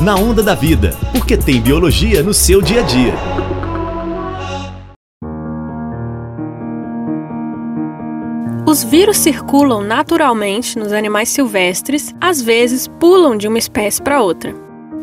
Na Onda da Vida, porque tem biologia no seu dia a dia. Os vírus circulam naturalmente nos animais silvestres, às vezes pulam de uma espécie para outra.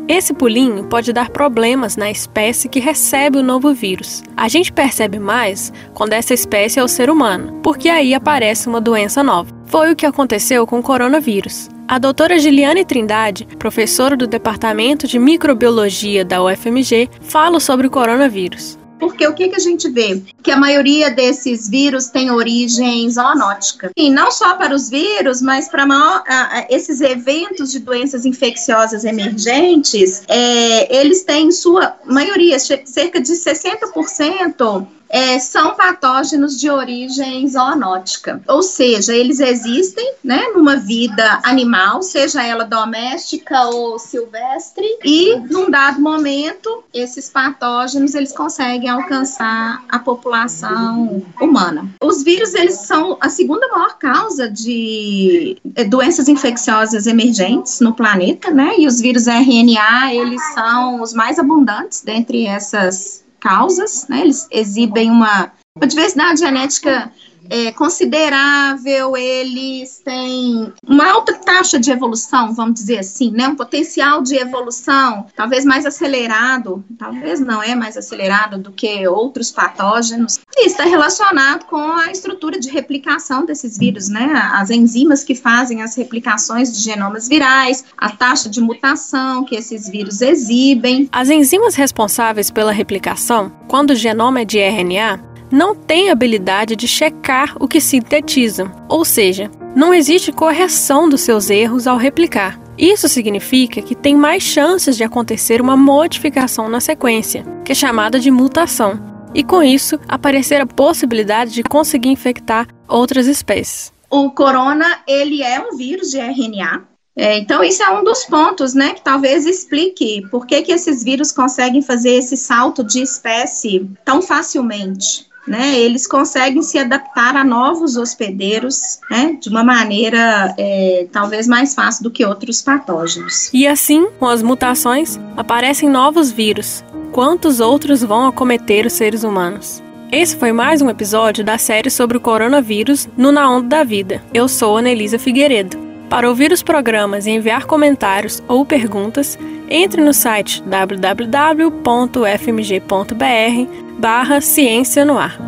Esse pulinho pode dar problemas na espécie que recebe o novo vírus. A gente percebe mais quando essa espécie é o ser humano, porque aí aparece uma doença nova. Foi o que aconteceu com o coronavírus. A doutora Giliane Trindade, professora do Departamento de Microbiologia da UFMG, fala sobre o coronavírus. Porque o que, que a gente vê? Que a maioria desses vírus tem origem zoonótica. E não só para os vírus, mas para maior, esses eventos de doenças infecciosas emergentes, é, eles têm, sua maioria, cerca de 60%, é, são patógenos de origem zoonótica, ou seja, eles existem, né, numa vida animal, seja ela doméstica ou silvestre, e num dado momento esses patógenos eles conseguem alcançar a população humana. Os vírus eles são a segunda maior causa de é, doenças infecciosas emergentes no planeta, né? E os vírus RNA eles são os mais abundantes dentre essas causas, né? Eles exibem uma, uma diversidade genética é, considerável, eles têm uma alta taxa de evolução, vamos dizer assim, né? Um potencial de evolução talvez mais acelerado, talvez não é mais acelerado do que outros patógenos. E está relacionado com a estrutura de replicação desses vírus, né? As enzimas que fazem as replicações de genomas virais, a taxa de mutação que esses vírus exibem. As enzimas responsáveis pela replicação, quando o genoma é de RNA, não têm habilidade de checar o que sintetizam, ou seja, não existe correção dos seus erros ao replicar. Isso significa que tem mais chances de acontecer uma modificação na sequência, que é chamada de mutação, e com isso aparecer a possibilidade de conseguir infectar outras espécies. O corona, ele é um vírus de RNA, é, então, isso é um dos pontos, né, que talvez explique por que, que esses vírus conseguem fazer esse salto de espécie tão facilmente né, eles conseguem se adaptar a novos hospedeiros né, de uma maneira é, talvez mais fácil do que outros patógenos. E assim, com as mutações, aparecem novos vírus. Quantos outros vão acometer os seres humanos? Esse foi mais um episódio da série sobre o coronavírus no Na Onda da Vida. Eu sou Anelisa Figueiredo. Para ouvir os programas e enviar comentários ou perguntas, entre no site www.fmg.br barra Ciência no Ar.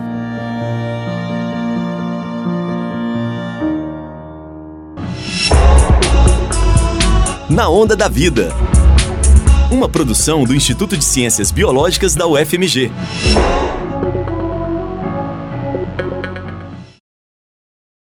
Na Onda da Vida. Uma produção do Instituto de Ciências Biológicas da UFMG.